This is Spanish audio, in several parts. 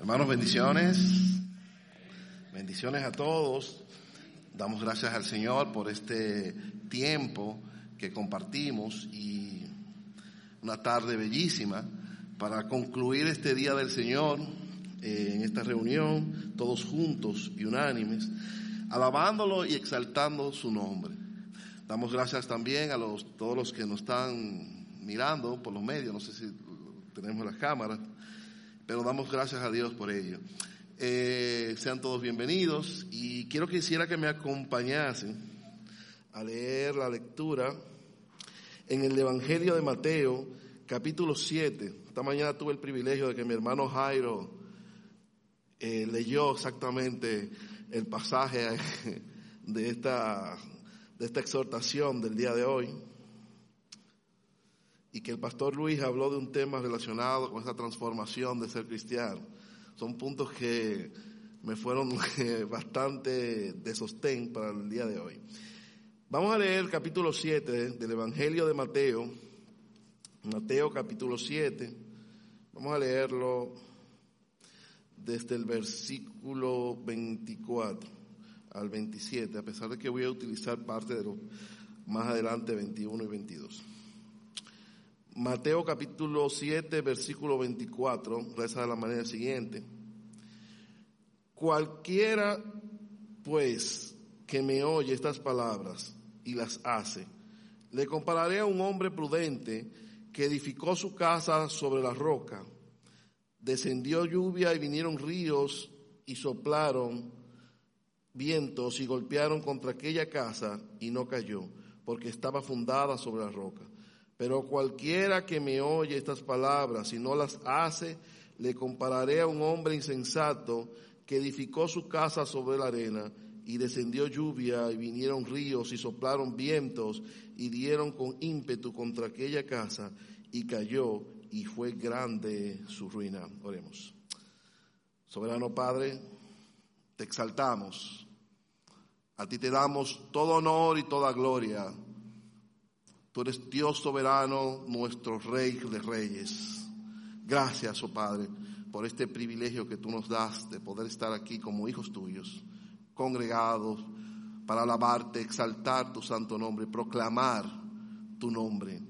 Hermanos, bendiciones. Bendiciones a todos. Damos gracias al Señor por este tiempo que compartimos y una tarde bellísima para concluir este día del Señor eh, en esta reunión, todos juntos y unánimes, alabándolo y exaltando su nombre. Damos gracias también a los, todos los que nos están mirando por los medios, no sé si tenemos las cámaras, pero damos gracias a Dios por ello. Eh, sean todos bienvenidos y quiero que quisiera que me acompañasen a leer la lectura en el Evangelio de Mateo, capítulo 7. Esta mañana tuve el privilegio de que mi hermano Jairo eh, leyó exactamente el pasaje de esta, de esta exhortación del día de hoy y que el pastor Luis habló de un tema relacionado con esa transformación de ser cristiano. Son puntos que me fueron bastante de sostén para el día de hoy. Vamos a leer el capítulo 7 del Evangelio de Mateo, Mateo capítulo 7. Vamos a leerlo desde el versículo 24 al 27, a pesar de que voy a utilizar parte de lo más adelante 21 y 22. Mateo capítulo 7, versículo 24, reza de la manera siguiente. Cualquiera, pues, que me oye estas palabras y las hace, le compararé a un hombre prudente que edificó su casa sobre la roca. Descendió lluvia y vinieron ríos y soplaron vientos y golpearon contra aquella casa y no cayó, porque estaba fundada sobre la roca. Pero cualquiera que me oye estas palabras y no las hace, le compararé a un hombre insensato que edificó su casa sobre la arena y descendió lluvia y vinieron ríos y soplaron vientos y dieron con ímpetu contra aquella casa y cayó y fue grande su ruina. Oremos. Soberano Padre, te exaltamos. A ti te damos todo honor y toda gloria Tú eres Dios soberano, nuestro Rey de Reyes. Gracias, oh Padre, por este privilegio que tú nos das de poder estar aquí como hijos tuyos, congregados para alabarte, exaltar tu santo nombre, proclamar tu nombre.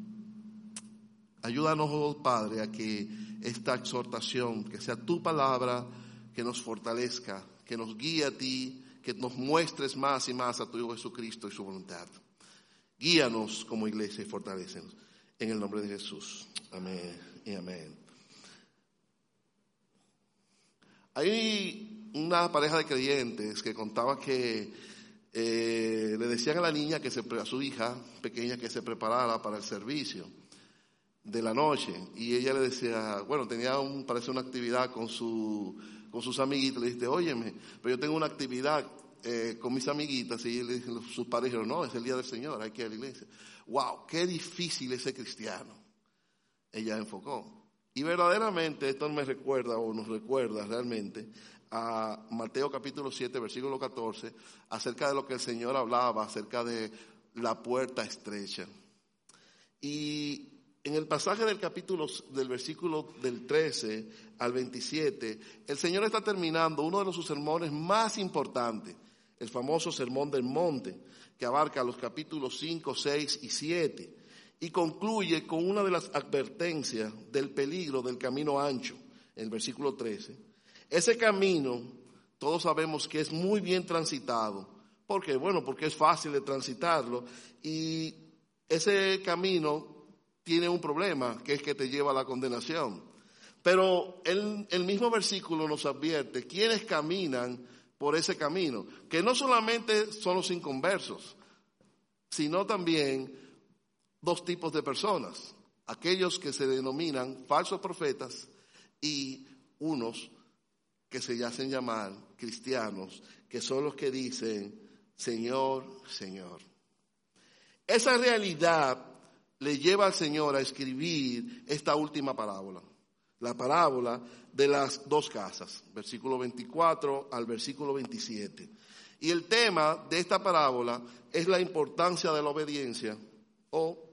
Ayúdanos, oh Padre, a que esta exhortación, que sea tu palabra, que nos fortalezca, que nos guíe a ti, que nos muestres más y más a tu Hijo Jesucristo y su voluntad. Guíanos como iglesia y fortalecenos. En el nombre de Jesús. Amén y amén. Hay una pareja de creyentes que contaba que eh, le decían a la niña, que se, a su hija pequeña, que se preparara para el servicio de la noche. Y ella le decía, bueno, tenía parece una actividad con, su, con sus amiguitos. Le dice, óyeme, pero yo tengo una actividad eh, con mis amiguitas y sus padres dijeron, no, es el día del Señor, hay que ir a la iglesia. ¡Wow! ¡Qué difícil es ser cristiano! Ella enfocó. Y verdaderamente esto me recuerda o nos recuerda realmente a Mateo capítulo 7, versículo 14, acerca de lo que el Señor hablaba, acerca de la puerta estrecha. Y en el pasaje del capítulo, del versículo del 13 al 27, el Señor está terminando uno de sus sermones más importantes el famoso Sermón del Monte, que abarca los capítulos 5, 6 y 7, y concluye con una de las advertencias del peligro del camino ancho, en el versículo 13. Ese camino, todos sabemos que es muy bien transitado. ¿Por qué? Bueno, porque es fácil de transitarlo y ese camino tiene un problema, que es que te lleva a la condenación. Pero el, el mismo versículo nos advierte, quienes caminan por ese camino, que no solamente son los inconversos, sino también dos tipos de personas, aquellos que se denominan falsos profetas y unos que se hacen llamar cristianos, que son los que dicen, Señor, Señor. Esa realidad le lleva al Señor a escribir esta última parábola la parábola de las dos casas, versículo 24 al versículo 27. Y el tema de esta parábola es la importancia de la obediencia, o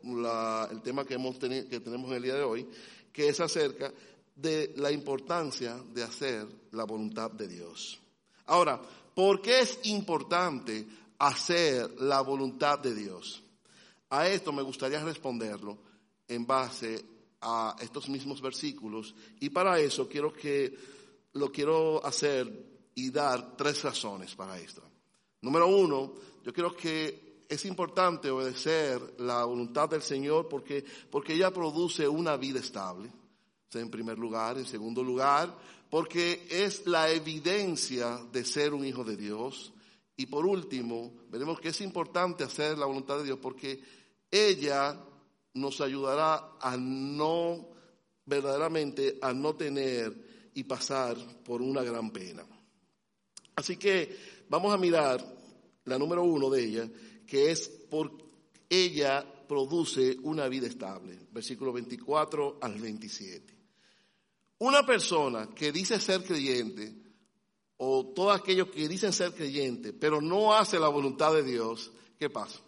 el tema que, hemos que tenemos en el día de hoy, que es acerca de la importancia de hacer la voluntad de Dios. Ahora, ¿por qué es importante hacer la voluntad de Dios? A esto me gustaría responderlo en base a estos mismos versículos y para eso quiero que lo quiero hacer y dar tres razones para esto. Número uno, yo creo que es importante obedecer la voluntad del Señor porque, porque ella produce una vida estable. En primer lugar, en segundo lugar, porque es la evidencia de ser un hijo de Dios. Y por último, veremos que es importante hacer la voluntad de Dios porque ella nos ayudará a no, verdaderamente, a no tener y pasar por una gran pena. Así que vamos a mirar la número uno de ella, que es por ella produce una vida estable. Versículo 24 al 27. Una persona que dice ser creyente, o todos aquellos que dicen ser creyente, pero no hace la voluntad de Dios, ¿qué pasa?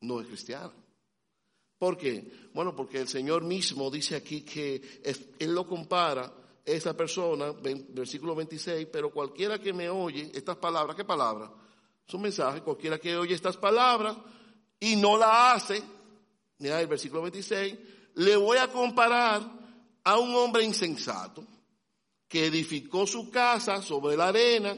No es cristiano. ¿Por qué? Bueno, porque el Señor mismo dice aquí que Él lo compara, esa persona, versículo 26, pero cualquiera que me oye estas palabras, ¿qué palabras? Es un mensaje, cualquiera que oye estas palabras y no la hace, mira el versículo 26, le voy a comparar a un hombre insensato que edificó su casa sobre la arena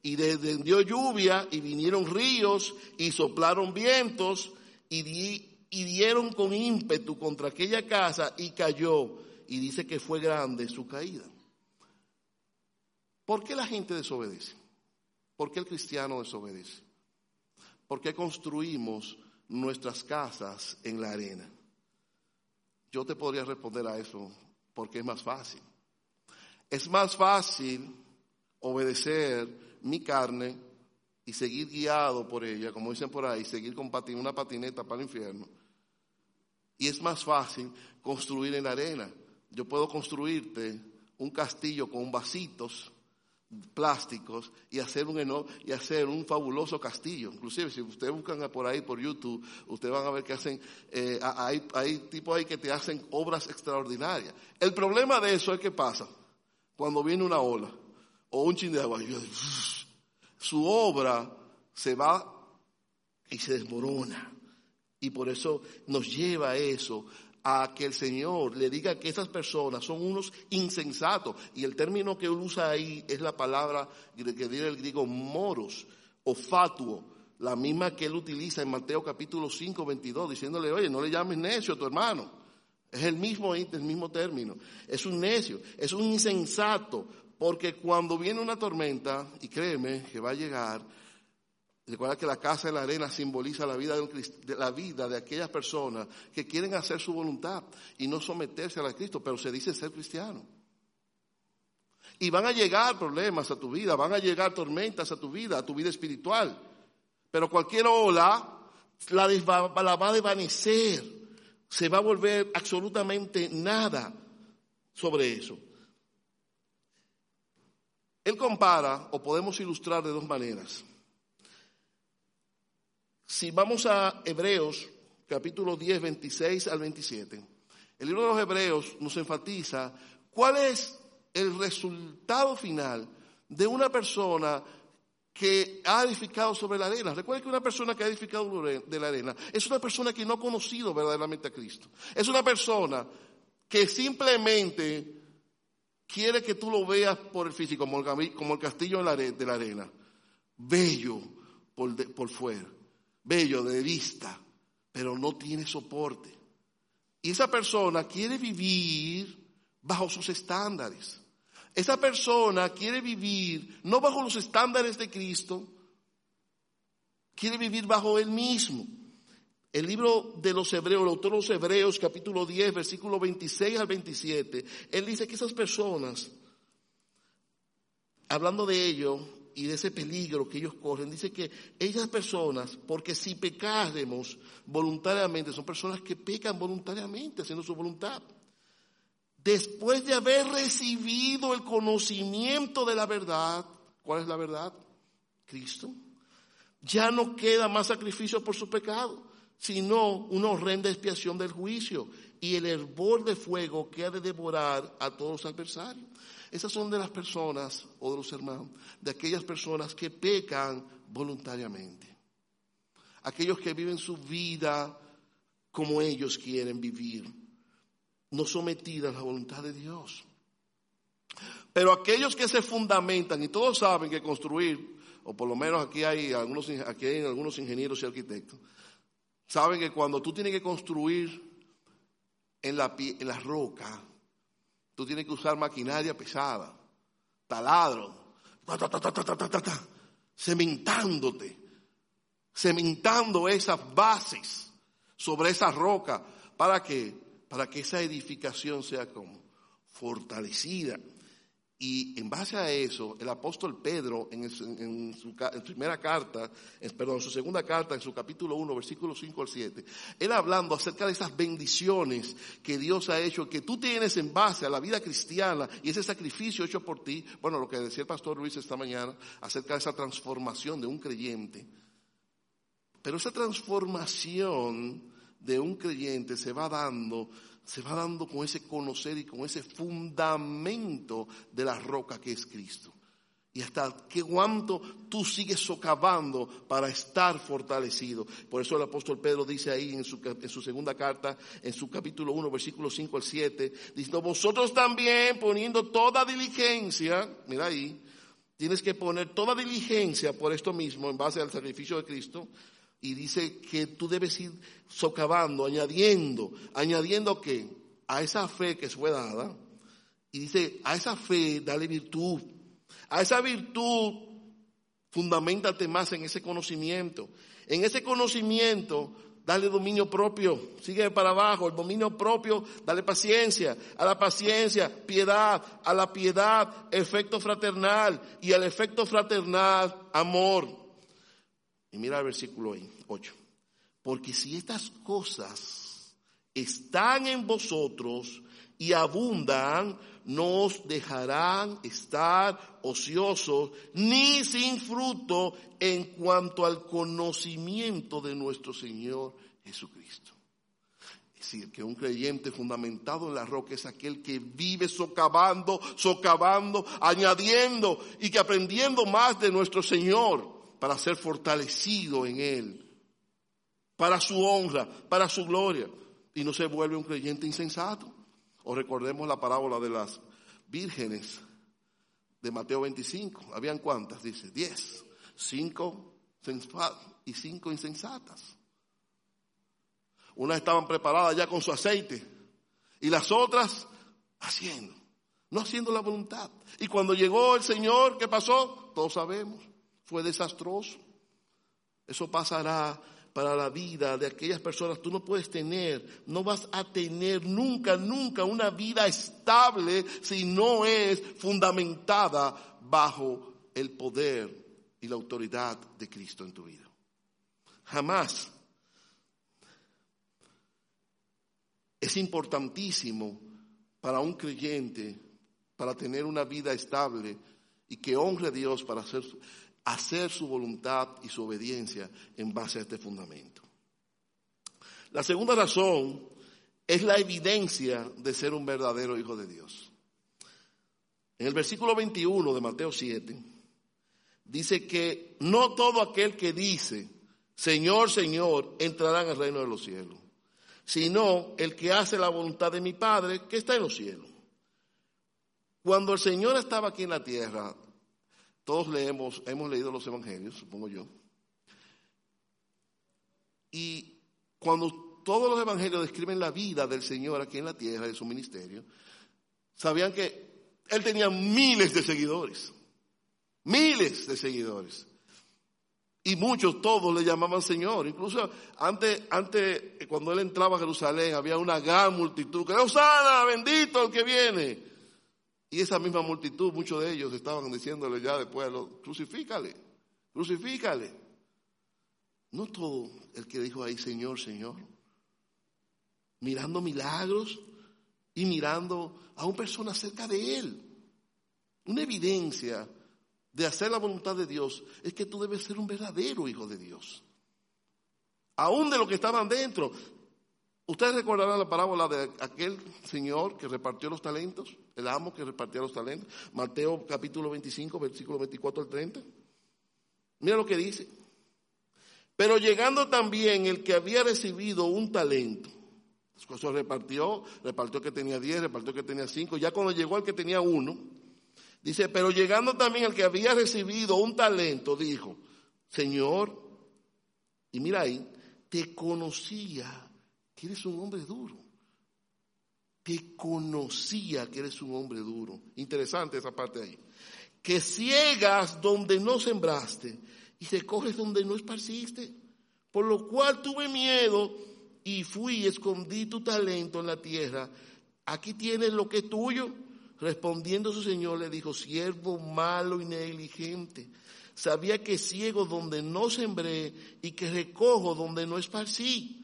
y descendió lluvia y vinieron ríos y soplaron vientos y di, y dieron con ímpetu contra aquella casa y cayó. Y dice que fue grande su caída. ¿Por qué la gente desobedece? ¿Por qué el cristiano desobedece? ¿Por qué construimos nuestras casas en la arena? Yo te podría responder a eso porque es más fácil. Es más fácil obedecer mi carne y seguir guiado por ella, como dicen por ahí, seguir con una patineta para el infierno. Y es más fácil construir en la arena. Yo puedo construirte un castillo con vasitos plásticos y hacer un y hacer un fabuloso castillo. Inclusive si ustedes buscan por ahí por YouTube, ustedes van a ver que hacen eh, hay, hay tipos ahí que te hacen obras extraordinarias. El problema de eso es que pasa cuando viene una ola o un chin de agua su obra se va y se desmorona. Y por eso nos lleva a eso, a que el Señor le diga que esas personas son unos insensatos. Y el término que él usa ahí es la palabra que dice el griego moros o fatuo, la misma que él utiliza en Mateo capítulo 5, 22, diciéndole, oye, no le llames necio a tu hermano. Es el mismo, el mismo término. Es un necio, es un insensato, porque cuando viene una tormenta, y créeme que va a llegar, recuerda que la casa de la arena simboliza la vida de, la vida de aquellas personas que quieren hacer su voluntad y no someterse a la Cristo, pero se dice ser cristiano. Y van a llegar problemas a tu vida, van a llegar tormentas a tu vida, a tu vida espiritual. Pero cualquier ola la, la va a desvanecer, se va a volver absolutamente nada sobre eso. Él compara, o podemos ilustrar de dos maneras. Si vamos a Hebreos, capítulo 10, 26 al 27, el libro de los Hebreos nos enfatiza cuál es el resultado final de una persona que ha edificado sobre la arena. Recuerden que una persona que ha edificado de la arena es una persona que no ha conocido verdaderamente a Cristo. Es una persona que simplemente quiere que tú lo veas por el físico, como el, como el castillo de la arena. Bello por, por fuera, bello de vista, pero no tiene soporte. Y esa persona quiere vivir bajo sus estándares. Esa persona quiere vivir no bajo los estándares de Cristo, quiere vivir bajo Él mismo. El libro de los Hebreos, el autor de los Hebreos, capítulo 10, versículo 26 al 27, él dice que esas personas, hablando de ello y de ese peligro que ellos corren, dice que esas personas, porque si pecáremos voluntariamente, son personas que pecan voluntariamente haciendo su voluntad. Después de haber recibido el conocimiento de la verdad, ¿cuál es la verdad? Cristo. Ya no queda más sacrificio por su pecado sino una horrenda expiación del juicio. y el hervor de fuego que ha de devorar a todos los adversarios. Esas son de las personas o de los hermanos, de aquellas personas que pecan voluntariamente. Aquellos que viven su vida como ellos quieren vivir, no sometidas a la voluntad de Dios. Pero aquellos que se fundamentan, y todos saben que construir, o por lo menos aquí hay algunos, aquí hay algunos ingenieros y arquitectos, saben que cuando tú tienes que construir en la, en la roca, tú tienes que usar maquinaria pesada, taladro, cementándote, cementando esas bases sobre esa roca. ¿Para qué? Para que esa edificación sea como fortalecida. Y en base a eso, el apóstol Pedro, en, su, primera carta, perdón, en su segunda carta, en su capítulo 1, versículos 5 al 7, él hablando acerca de esas bendiciones que Dios ha hecho, que tú tienes en base a la vida cristiana y ese sacrificio hecho por ti, bueno, lo que decía el pastor Luis esta mañana, acerca de esa transformación de un creyente. Pero esa transformación de un creyente se va dando se va dando con ese conocer y con ese fundamento de la roca que es Cristo. Y hasta que cuánto tú sigues socavando para estar fortalecido. Por eso el apóstol Pedro dice ahí en su, en su segunda carta, en su capítulo 1, versículo 5 al 7, diciendo, vosotros también poniendo toda diligencia, mira ahí, tienes que poner toda diligencia por esto mismo en base al sacrificio de Cristo, y dice que tú debes ir socavando, añadiendo, añadiendo que a esa fe que fue dada, y dice, a esa fe dale virtud, a esa virtud fundamentate más en ese conocimiento, en ese conocimiento dale dominio propio, sigue para abajo, el dominio propio, dale paciencia, a la paciencia, piedad, a la piedad, efecto fraternal, y al efecto fraternal, amor. Y mira el versículo 8. Porque si estas cosas están en vosotros y abundan, no os dejarán estar ociosos ni sin fruto en cuanto al conocimiento de nuestro Señor Jesucristo. Es decir, que un creyente fundamentado en la roca es aquel que vive socavando, socavando, añadiendo y que aprendiendo más de nuestro Señor para ser fortalecido en Él, para su honra, para su gloria, y no se vuelve un creyente insensato. O recordemos la parábola de las vírgenes de Mateo 25. ¿Habían cuántas? Dice, diez. Cinco y cinco insensatas. Unas estaban preparadas ya con su aceite y las otras haciendo, no haciendo la voluntad. Y cuando llegó el Señor, ¿qué pasó? Todos sabemos fue desastroso. Eso pasará para la vida de aquellas personas. Tú no puedes tener, no vas a tener nunca, nunca una vida estable si no es fundamentada bajo el poder y la autoridad de Cristo en tu vida. Jamás. Es importantísimo para un creyente, para tener una vida estable y que honre a Dios para hacer hacer su voluntad y su obediencia en base a este fundamento. La segunda razón es la evidencia de ser un verdadero hijo de Dios. En el versículo 21 de Mateo 7 dice que no todo aquel que dice, Señor, Señor, entrará en el reino de los cielos, sino el que hace la voluntad de mi Padre que está en los cielos. Cuando el Señor estaba aquí en la tierra, todos leemos, hemos leído los evangelios, supongo yo. Y cuando todos los evangelios describen la vida del Señor aquí en la tierra, de su ministerio, sabían que Él tenía miles de seguidores. Miles de seguidores. Y muchos, todos le llamaban Señor. Incluso antes, antes, cuando Él entraba a Jerusalén, había una gran multitud que, Osana, bendito el que viene. Y esa misma multitud, muchos de ellos estaban diciéndole ya después, crucifícale, crucifícale. No todo el que dijo ahí, Señor, Señor. Mirando milagros y mirando a una persona cerca de Él. Una evidencia de hacer la voluntad de Dios es que tú debes ser un verdadero hijo de Dios. Aún de los que estaban dentro. Ustedes recordarán la parábola de aquel señor que repartió los talentos, el amo que repartía los talentos. Mateo capítulo 25, versículo 24 al 30. Mira lo que dice. Pero llegando también el que había recibido un talento, se repartió, repartió que tenía 10, repartió que tenía 5, ya cuando llegó el que tenía uno, dice, pero llegando también el que había recibido un talento, dijo, Señor, y mira ahí, te conocía que eres un hombre duro. Te conocía que eres un hombre duro. Interesante esa parte ahí. Que ciegas donde no sembraste y recoges donde no esparciste. Por lo cual tuve miedo y fui y escondí tu talento en la tierra. Aquí tienes lo que es tuyo. Respondiendo su señor le dijo, siervo malo y negligente. Sabía que ciego donde no sembré y que recojo donde no esparcí.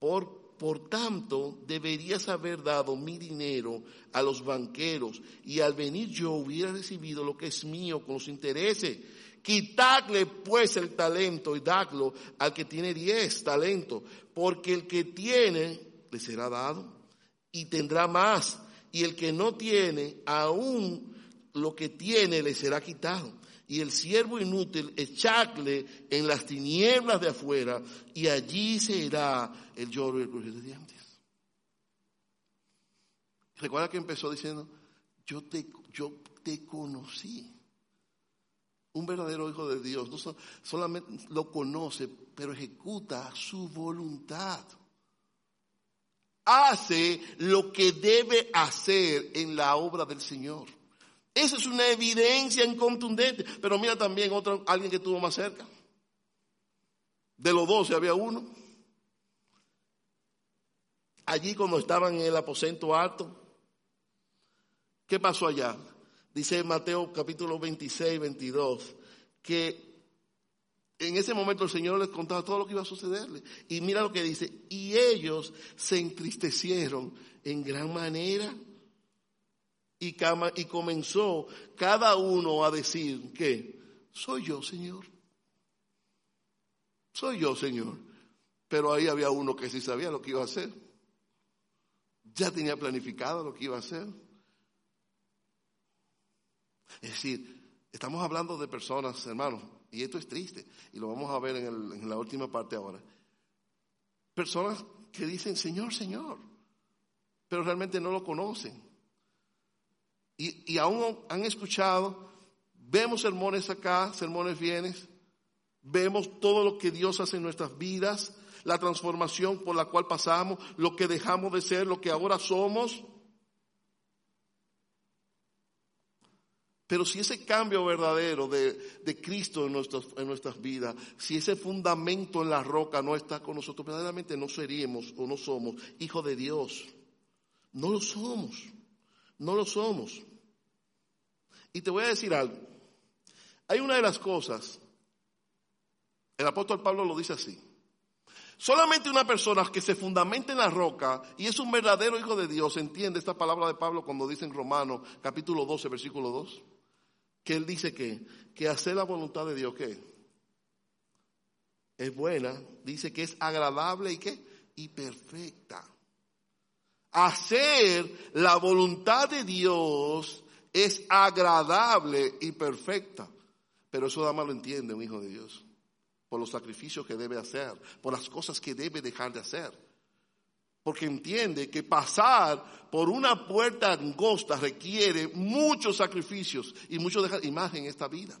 Por por tanto, deberías haber dado mi dinero a los banqueros y al venir yo hubiera recibido lo que es mío con los intereses. Quitadle pues el talento y dadlo al que tiene diez talentos, porque el que tiene le será dado y tendrá más, y el que no tiene, aún lo que tiene le será quitado y el siervo inútil echadle en las tinieblas de afuera y allí será el lloro y el crujir de dientes. Recuerda que empezó diciendo, yo te, yo te conocí. Un verdadero hijo de Dios no solamente lo conoce, pero ejecuta su voluntad. Hace lo que debe hacer en la obra del Señor. Esa es una evidencia incontundente. Pero mira también otro, alguien que estuvo más cerca. De los doce había uno. Allí cuando estaban en el aposento alto. ¿Qué pasó allá? Dice Mateo capítulo 26, 22, que en ese momento el Señor les contaba todo lo que iba a sucederle. Y mira lo que dice, y ellos se entristecieron en gran manera y, comenzó cada uno a decir que soy yo, Señor. Soy yo, Señor. Pero ahí había uno que sí sabía lo que iba a hacer. Ya tenía planificado lo que iba a hacer. Es decir, estamos hablando de personas, hermanos, y esto es triste, y lo vamos a ver en, la última parte ahora. Personas que dicen, Señor, Señor, pero realmente no lo conocen y, aún han escuchado, vemos sermones acá, sermones bienes, vemos todo lo que Dios hace en nuestras vidas, la transformación por la cual pasamos, lo que dejamos de ser, lo que ahora somos. Pero si ese cambio verdadero de, de Cristo en, en nuestras vidas, si ese fundamento en la roca no está con nosotros, verdaderamente no seríamos o no somos hijos de Dios. No lo somos. No lo somos. Y te voy a decir algo. Hay una de las cosas, el apóstol Pablo lo dice así. Solamente una persona que se fundamenta en la roca y es un verdadero hijo de Dios entiende esta palabra de Pablo cuando dice en Romanos capítulo 12, versículo 2, que él dice que, que hacer la voluntad de Dios, ¿qué? Es buena, dice que es agradable y qué? Y perfecta hacer la voluntad de Dios es agradable y perfecta. Pero eso nada más lo entiende un hijo de Dios. Por los sacrificios que debe hacer, por las cosas que debe dejar de hacer. Porque entiende que pasar por una puerta angosta requiere muchos sacrificios y mucho dejar imagen en esta vida.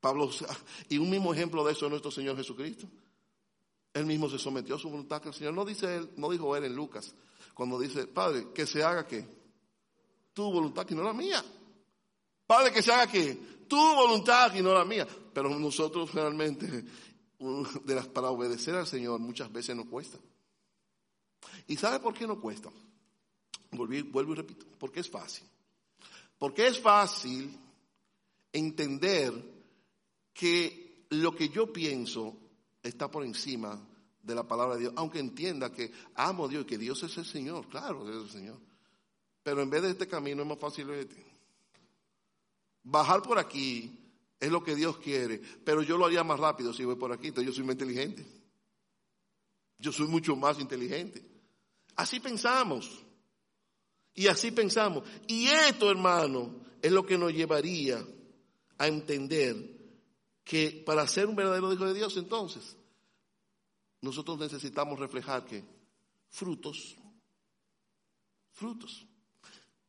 Pablo, y un mismo ejemplo de eso es nuestro Señor Jesucristo. Él mismo se sometió a su voluntad que el Señor no dice él, no dijo él en Lucas, cuando dice, Padre, que se haga que tu voluntad y no la mía. Padre, que se haga que tu voluntad y no la mía. Pero nosotros realmente, de las, para obedecer al Señor muchas veces nos cuesta. ¿Y sabe por qué no cuesta? vuelvo y repito, porque es fácil. Porque es fácil entender que lo que yo pienso está por encima de la palabra de Dios, aunque entienda que amo a Dios y que Dios es el Señor, claro, Dios es el Señor. Pero en vez de este camino es más fácil bajar por aquí es lo que Dios quiere, pero yo lo haría más rápido si voy por aquí, entonces yo soy más inteligente. Yo soy mucho más inteligente. Así pensamos. Y así pensamos. Y esto, hermano, es lo que nos llevaría a entender que para ser un verdadero hijo de Dios, entonces, nosotros necesitamos reflejar que frutos, frutos.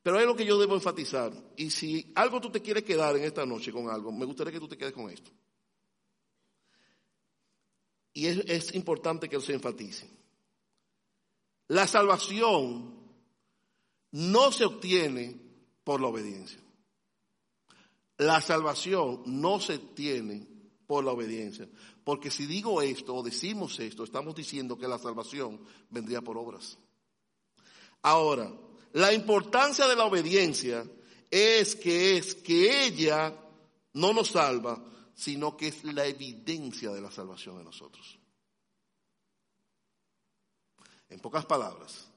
Pero es lo que yo debo enfatizar. Y si algo tú te quieres quedar en esta noche con algo, me gustaría que tú te quedes con esto. Y es, es importante que se enfatice. La salvación no se obtiene por la obediencia. La salvación no se obtiene por la obediencia. Porque si digo esto o decimos esto, estamos diciendo que la salvación vendría por obras. Ahora, la importancia de la obediencia es que es que ella no nos salva, sino que es la evidencia de la salvación de nosotros. En pocas palabras,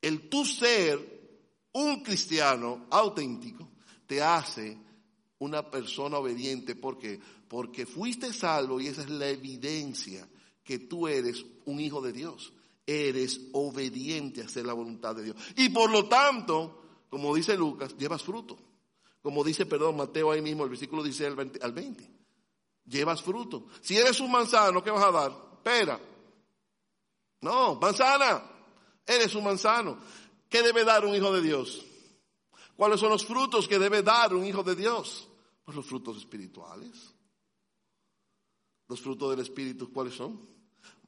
el tú ser un cristiano auténtico te hace una persona obediente. ¿Por qué? Porque fuiste salvo y esa es la evidencia que tú eres un hijo de Dios. Eres obediente a hacer la voluntad de Dios. Y por lo tanto, como dice Lucas, llevas fruto. Como dice, perdón, Mateo ahí mismo, el versículo dice al 20, al 20. Llevas fruto. Si eres un manzano, ¿qué vas a dar? Pera. No, manzana. Eres un manzano. ¿Qué debe dar un hijo de Dios? ¿Cuáles son los frutos que debe dar un hijo de Dios? Pues los frutos espirituales. Los frutos del Espíritu, ¿cuáles son?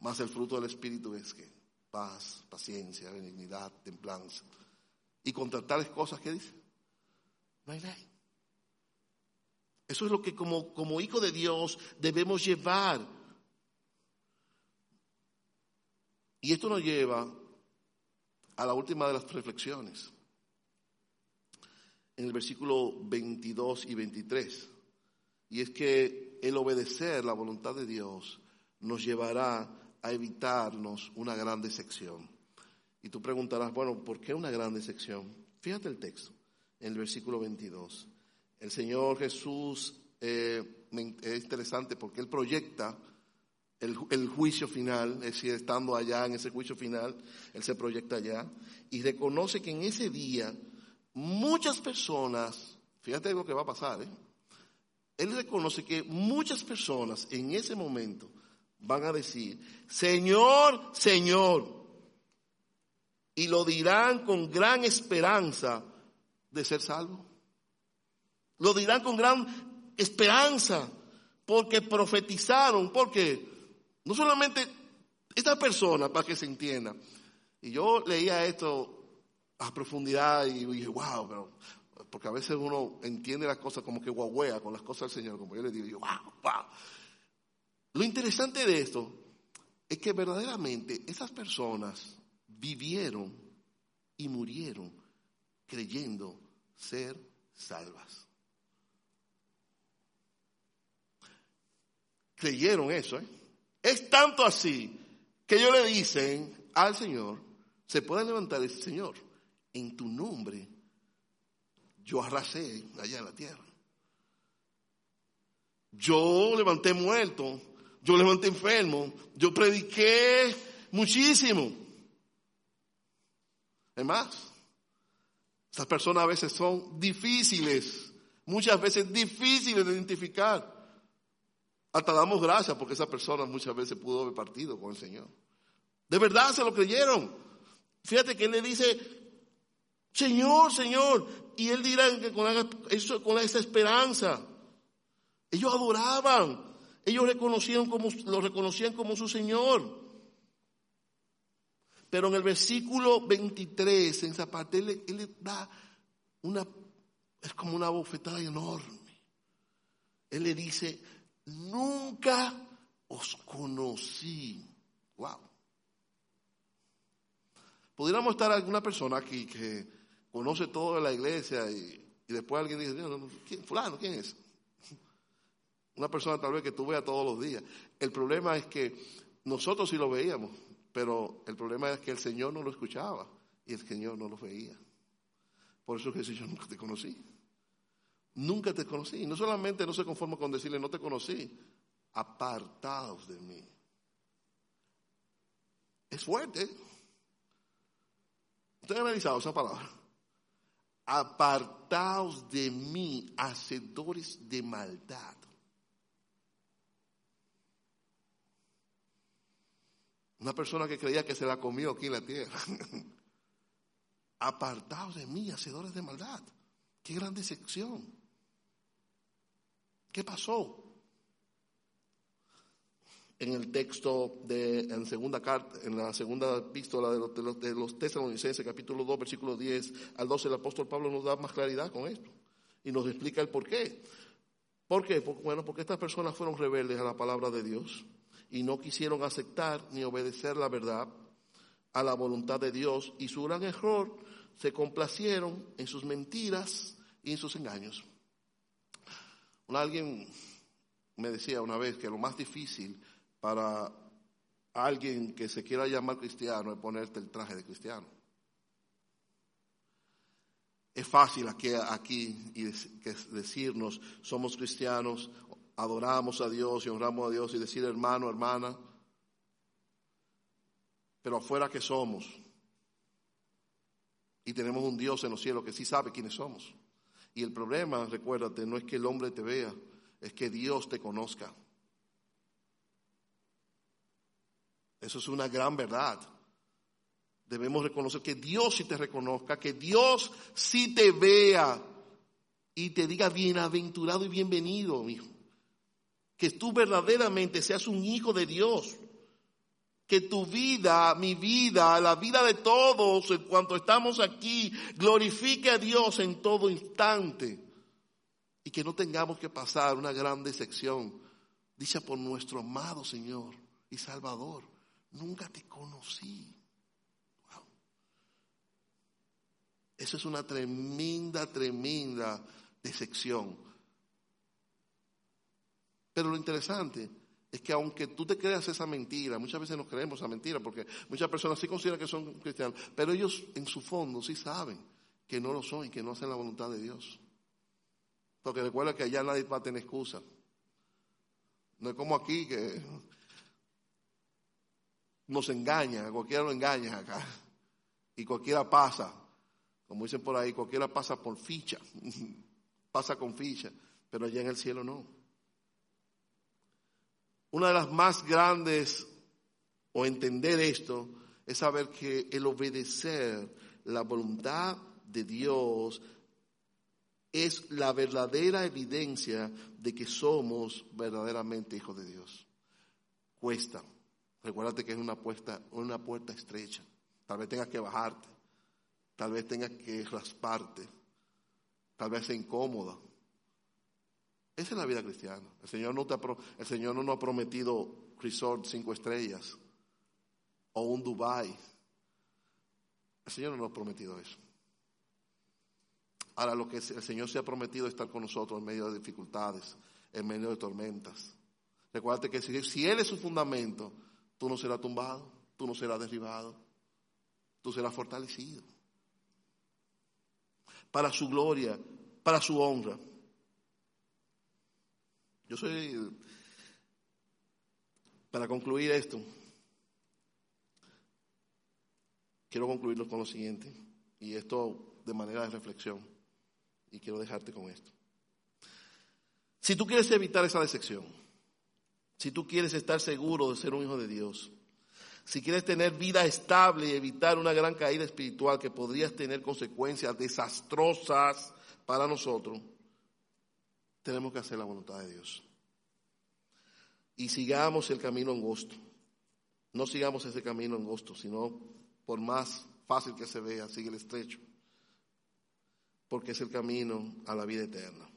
Más el fruto del Espíritu es que paz, paciencia, benignidad, templanza. Y contra tales cosas, ¿qué dice? No hay ley. Eso es lo que como, como hijo de Dios debemos llevar. Y esto nos lleva a la última de las reflexiones en el versículo 22 y 23. Y es que el obedecer la voluntad de Dios nos llevará a evitarnos una gran decepción. Y tú preguntarás, bueno, ¿por qué una gran decepción? Fíjate el texto, en el versículo 22. El Señor Jesús eh, es interesante porque Él proyecta el, el, juicio final, es decir, estando allá en ese juicio final, Él se proyecta allá y reconoce que en ese día muchas personas, fíjate lo que va a pasar, ¿eh? él reconoce que muchas personas en ese momento van a decir, Señor, Señor, y lo dirán con gran esperanza de ser salvo. Lo dirán con gran esperanza, porque profetizaron, porque no solamente esta persona, para que se entienda, y yo leía esto a profundidad y dije, wow, pero porque a veces uno entiende las cosas como que guaguea con las cosas del Señor, como yo le digo, yo, wow, wow. Lo interesante de esto es que verdaderamente esas personas vivieron y murieron creyendo ser salvas. Creyeron eso, ¿eh? Es tanto así que ellos le dicen al Señor, se puede levantar ese Señor en tu nombre yo arrasé allá en la tierra. Yo levanté muerto, yo levanté enfermo, yo prediqué muchísimo. Es más, estas personas a veces son difíciles, muchas veces difíciles de identificar. Hasta damos gracias porque esa persona muchas veces pudo haber partido con el Señor. De verdad se lo creyeron. Fíjate que él le dice, Señor, Señor. Y él dirá que con, eso, esa esperanza. Ellos adoraban. Ellos reconocían como, lo reconocían como su Señor. Pero en el versículo 23, en esa parte, él, él le da una, es como una bofetada enorme. Él le dice, nunca os conocí. Wow. Pudiéramos estar alguna persona aquí que conoce todo de la iglesia y, después alguien dice, ¿quién, fulano, ¿quién es? Una persona tal vez que tú veas todos los días. El problema es que nosotros sí lo veíamos, pero el problema es que el Señor no lo escuchaba y el Señor no lo veía. Por eso Jesús, yo nunca te conocí. Nunca te conocí. No solamente no se conforma con decirle no te conocí, apartados de mí. Es fuerte. ¿Usted ha analizado esa palabra? Apartaos de mí, hacedores de maldad. Una persona que creía que se la comió aquí en la tierra. Apartaos de mí, hacedores de maldad. Qué gran decepción. ¿Qué pasó? En el texto de en segunda carta, en la segunda epístola de los, de los, de los tesalonicenses, capítulo 2, versículo 10 al 12, el apóstol Pablo nos da más claridad con esto y nos explica el por qué. ¿Por qué? Bueno, porque estas personas fueron rebeldes a la palabra de Dios y no quisieron aceptar ni obedecer la verdad a la voluntad de Dios y su gran error se complacieron en sus mentiras y en sus engaños. alguien me decía una vez que lo más difícil para alguien que se quiera llamar cristiano es ponerte el traje de cristiano. Es fácil aquí, aquí decirnos somos cristianos, adoramos a Dios y honramos a Dios y decir hermano, hermana, pero afuera que somos, y tenemos un Dios en los cielos que sí sabe quiénes somos. Y el problema, recuérdate, no es que el hombre te vea, es que Dios te conozca. Eso es una gran verdad. Debemos reconocer que Dios sí te reconozca, que Dios sí te vea y te diga bienaventurado y bienvenido, mi hijo. Que tú verdaderamente seas un hijo de Dios que tu vida, mi vida, la vida de todos en cuanto estamos aquí, glorifique a Dios en todo instante. Y que no tengamos que pasar una gran decepción, dicha por nuestro amado Señor y Salvador. Nunca te conocí. Eso es una tremenda, tremenda decepción. Pero lo interesante es que aunque tú te creas esa mentira, muchas veces no creemos esa mentira, porque muchas personas sí consideran que son cristianos, pero ellos en su fondo sí saben que no lo son y que no hacen la voluntad de Dios. Porque recuerda que allá nadie va a tener excusa. No es como aquí que nos engañan, cualquiera lo engaña acá. Y cualquiera pasa, como dicen por ahí, cualquiera pasa por ficha, pasa con ficha, pero allá en el cielo no. Una de las más grandes, o entender esto, es saber que el obedecer la voluntad de Dios es la verdadera evidencia de que somos verdaderamente hijos de Dios. Cuesta. Recuérdate que es una puerta, una puerta estrecha. Tal vez tengas que bajarte. Tal vez tengas que rasparte. Tal vez sea incómoda. Esa es la vida cristiana. El Señor no, te el Señor no nos ha prometido resort cinco estrellas o un Dubai. El Señor no nos ha prometido eso. Ahora lo que el Señor se ha prometido es estar con nosotros en medio de dificultades, en medio de tormentas. Recuerda que si Él es su fundamento, tú no serás tumbado, tú no serás derribado, tú serás fortalecido. Para su gloria, para su honra. Yo soy, para concluir esto, quiero concluirlo con lo siguiente, y esto de manera de reflexión, y quiero dejarte con esto. Si tú quieres evitar esa decepción, si tú quieres estar seguro de ser un hijo de Dios, si quieres tener vida estable y evitar una gran caída espiritual que podría tener consecuencias desastrosas para nosotros, tenemos que hacer la voluntad de Dios. Y sigamos el camino angosto. No sigamos ese camino angosto, sino por más fácil que se vea, sigue el estrecho. Porque es el camino a la vida eterna.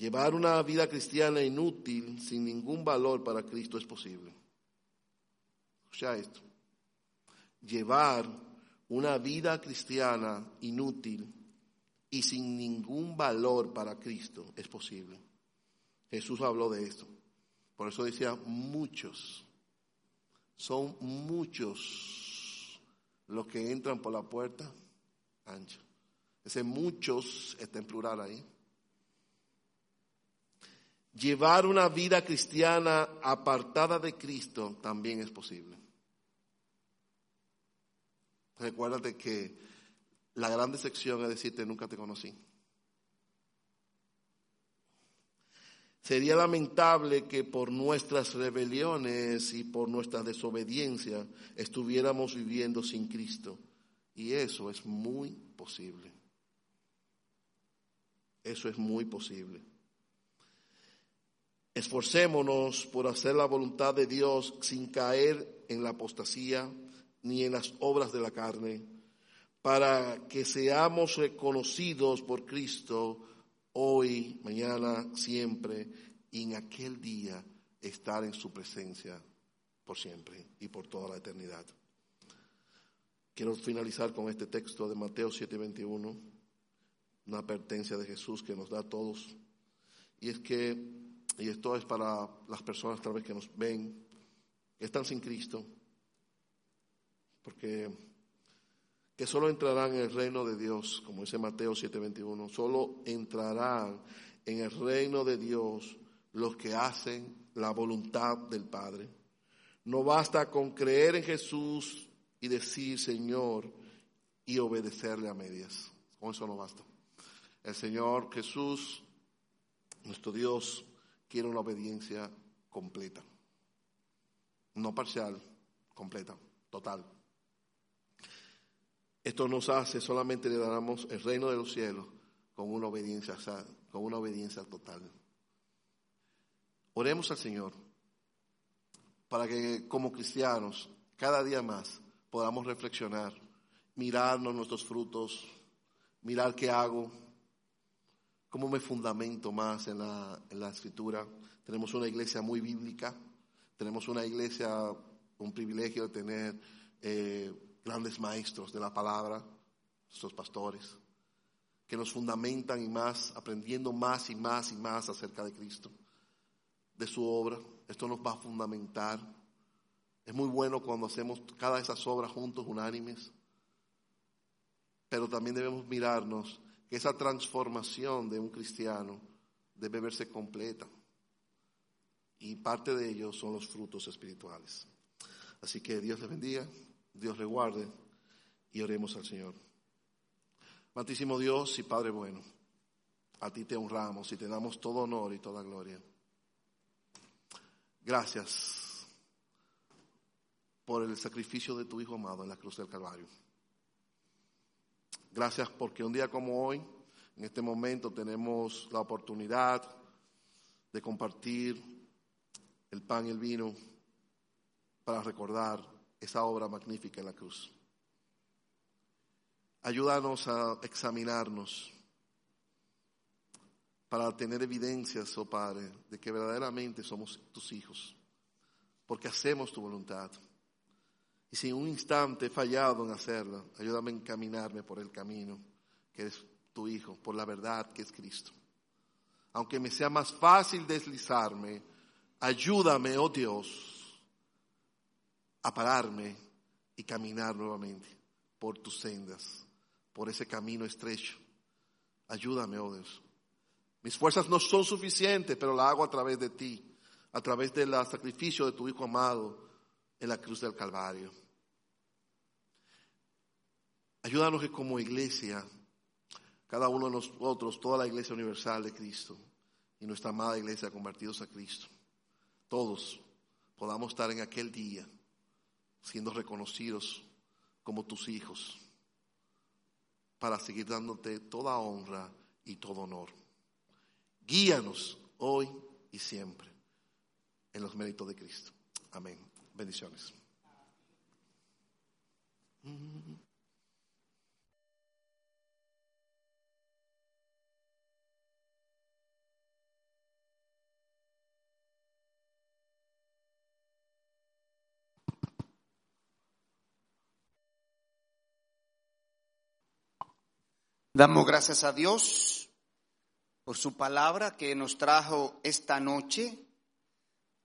Llevar una vida cristiana inútil, sin ningún valor para Cristo, es posible. Escucha esto. Llevar una vida cristiana inútil y sin ningún valor para Cristo es posible. Jesús habló de esto. Por eso decía muchos. Son muchos los que entran por la puerta ancha. Ese muchos está en plural ahí. Llevar una vida cristiana apartada de Cristo también es posible. recuérdate que la gran decepción es decirte nunca te conocí. Sería lamentable que por nuestras rebeliones y por nuestra desobediencia estuviéramos viviendo sin Cristo. Y eso es muy posible. Eso es muy posible. Esforcémonos por hacer la voluntad de Dios sin caer en la apostasía ni en las obras de la carne, para que seamos reconocidos por Cristo hoy, mañana, siempre, y en aquel día estar en su presencia por siempre y por toda la eternidad. Quiero finalizar con este texto de Mateo 7:21, una advertencia de Jesús que nos da a todos. Y es que, y esto es para las personas tal vez que nos ven, que están sin Cristo, porque que solo entrarán en el reino de Dios, como dice Mateo 7:21, solo entrarán en el reino de Dios los que hacen la voluntad del Padre. No basta con creer en Jesús y decir Señor y obedecerle a medias. Con eso no basta. El Señor Jesús, nuestro Dios, quiere una obediencia completa. No parcial, completa, total. Esto nos hace, solamente le damos el reino de los cielos con una obediencia, con una obediencia total. Oremos al Señor para que como cristianos cada día más podamos reflexionar, mirarnos nuestros frutos, mirar qué hago, cómo me fundamento más en la, en la escritura. Tenemos una iglesia muy bíblica, tenemos una iglesia, un privilegio de tener eh, grandes maestros de la palabra, nuestros pastores, que nos fundamentan y más, aprendiendo más y más y más acerca de Cristo, de su obra. Esto nos va a fundamentar. Es muy bueno cuando hacemos cada esas obras juntos, unánimes, pero también debemos mirarnos que esa transformación de un cristiano debe verse completa. Y parte de ello son los frutos espirituales. Así que Dios le bendiga. Dios le guarde y oremos al Señor. Mantísimo Dios y Padre bueno, a ti te honramos y te damos todo honor y toda gloria. Gracias por el sacrificio de tu Hijo amado en la cruz del Calvario. Gracias porque un día como hoy, en este momento, tenemos la oportunidad de compartir el pan y el vino para recordar esa obra magnífica en la cruz. Ayúdanos a examinarnos para tener evidencias, oh Padre, de que verdaderamente somos tus hijos, porque hacemos tu voluntad. Y si en un instante he fallado en hacerla, ayúdame a encaminarme por el camino que es tu Hijo, por la verdad que es Cristo. Aunque me sea más fácil deslizarme, ayúdame, oh Dios, a pararme y caminar nuevamente por tus sendas, por ese camino estrecho. Ayúdame, oh Dios. Mis fuerzas no son suficientes, pero la hago a través de ti, a través del sacrificio de tu Hijo amado en la cruz del Calvario. Ayúdanos que como iglesia, cada uno de nosotros, toda la iglesia universal de Cristo y nuestra amada iglesia convertidos a Cristo, todos podamos estar en aquel día siendo reconocidos como tus hijos, para seguir dándote toda honra y todo honor. Guíanos hoy y siempre en los méritos de Cristo. Amén. Bendiciones. Damos gracias a Dios por su palabra que nos trajo esta noche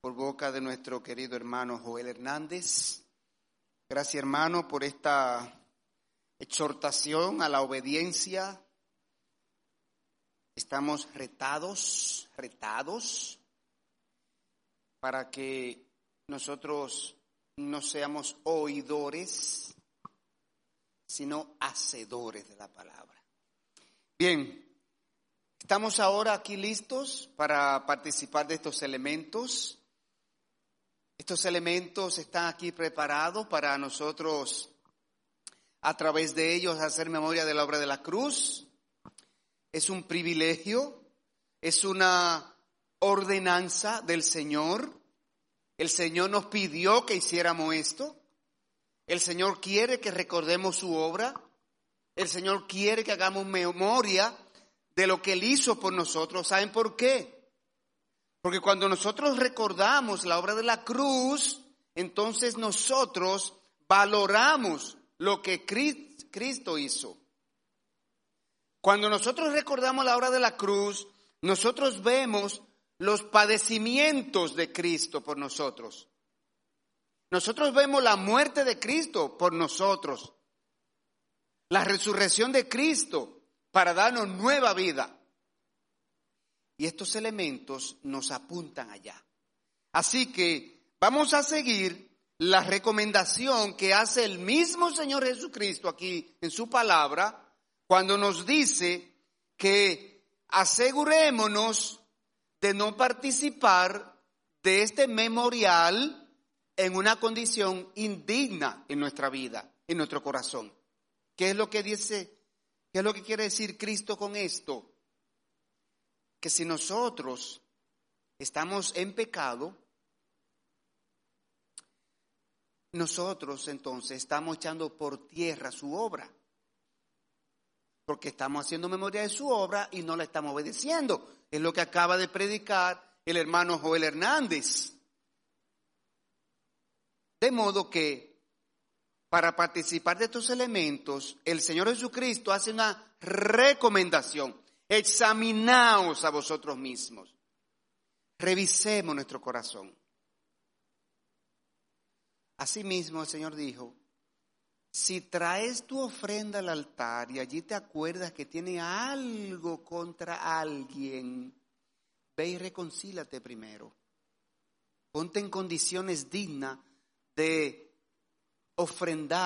por boca de nuestro querido hermano Joel Hernández. Gracias hermano por esta exhortación a la obediencia. Estamos retados, retados, para que nosotros no seamos oidores, sino hacedores de la palabra. Bien, estamos ahora aquí listos para participar de estos elementos. Estos elementos están aquí preparados para nosotros a través de ellos hacer memoria de la obra de la cruz. Es un privilegio, es una ordenanza del Señor. El Señor nos pidió que hiciéramos esto. El Señor quiere que recordemos su obra. El Señor quiere que hagamos memoria de lo que Él hizo por nosotros. ¿Saben por qué? Porque cuando nosotros recordamos la obra de la cruz, entonces nosotros valoramos lo que Cristo hizo. Cuando nosotros recordamos la obra de la cruz, nosotros vemos los padecimientos de Cristo por nosotros. Nosotros vemos la muerte de Cristo por nosotros. La resurrección de Cristo para darnos nueva vida. Y estos elementos nos apuntan allá. Así que vamos a seguir la recomendación que hace el mismo Señor Jesucristo aquí en su palabra, cuando nos dice que asegurémonos de no participar de este memorial en una condición indigna en nuestra vida, en nuestro corazón. ¿Qué es lo que dice? ¿Qué es lo que quiere decir Cristo con esto? Que si nosotros estamos en pecado, nosotros entonces estamos echando por tierra su obra. Porque estamos haciendo memoria de su obra y no la estamos obedeciendo. Es lo que acaba de predicar el hermano Joel Hernández. De modo que para participar de estos elementos, el Señor Jesucristo hace una recomendación. Examinaos a vosotros mismos. Revisemos nuestro corazón. Asimismo, el Señor dijo, si traes tu ofrenda al altar y allí te acuerdas que tiene algo contra alguien, ve y reconcílate primero. Ponte en condiciones dignas de ofrendar